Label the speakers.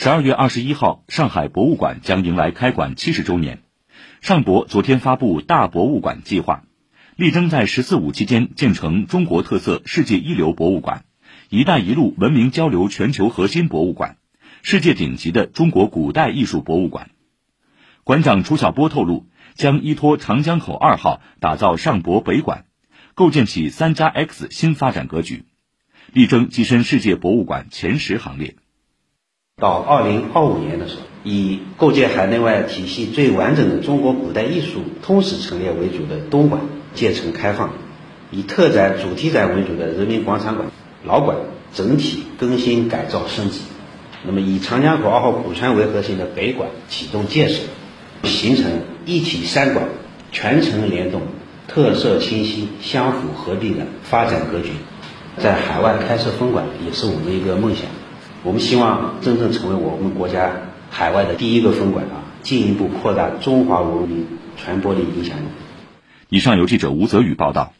Speaker 1: 十二月二十一号，上海博物馆将迎来开馆七十周年。上博昨天发布大博物馆计划，力争在“十四五”期间建成中国特色世界一流博物馆、“一带一路”文明交流全球核心博物馆、世界顶级的中国古代艺术博物馆。馆长楚晓波透露，将依托长江口二号打造上博北馆，构建起“三加 X” 新发展格局，力争跻身世界博物馆前十行列。
Speaker 2: 到二零二五年的时候，以构建海内外体系最完整的中国古代艺术通史陈列为主的东馆建成开放，以特展、主题展为主的人民广场馆老馆整体更新改造升级。那么，以长江口二号古船为核心的北馆启动建设，形成一体三馆全程联动、特色清晰、相辅合璧的发展格局。在海外开设分馆也是我们的一个梦想。我们希望真正成为我们国家海外的第一个分馆啊，进一步扩大中华文明传播的影响力。
Speaker 1: 以上由记者吴泽宇报道。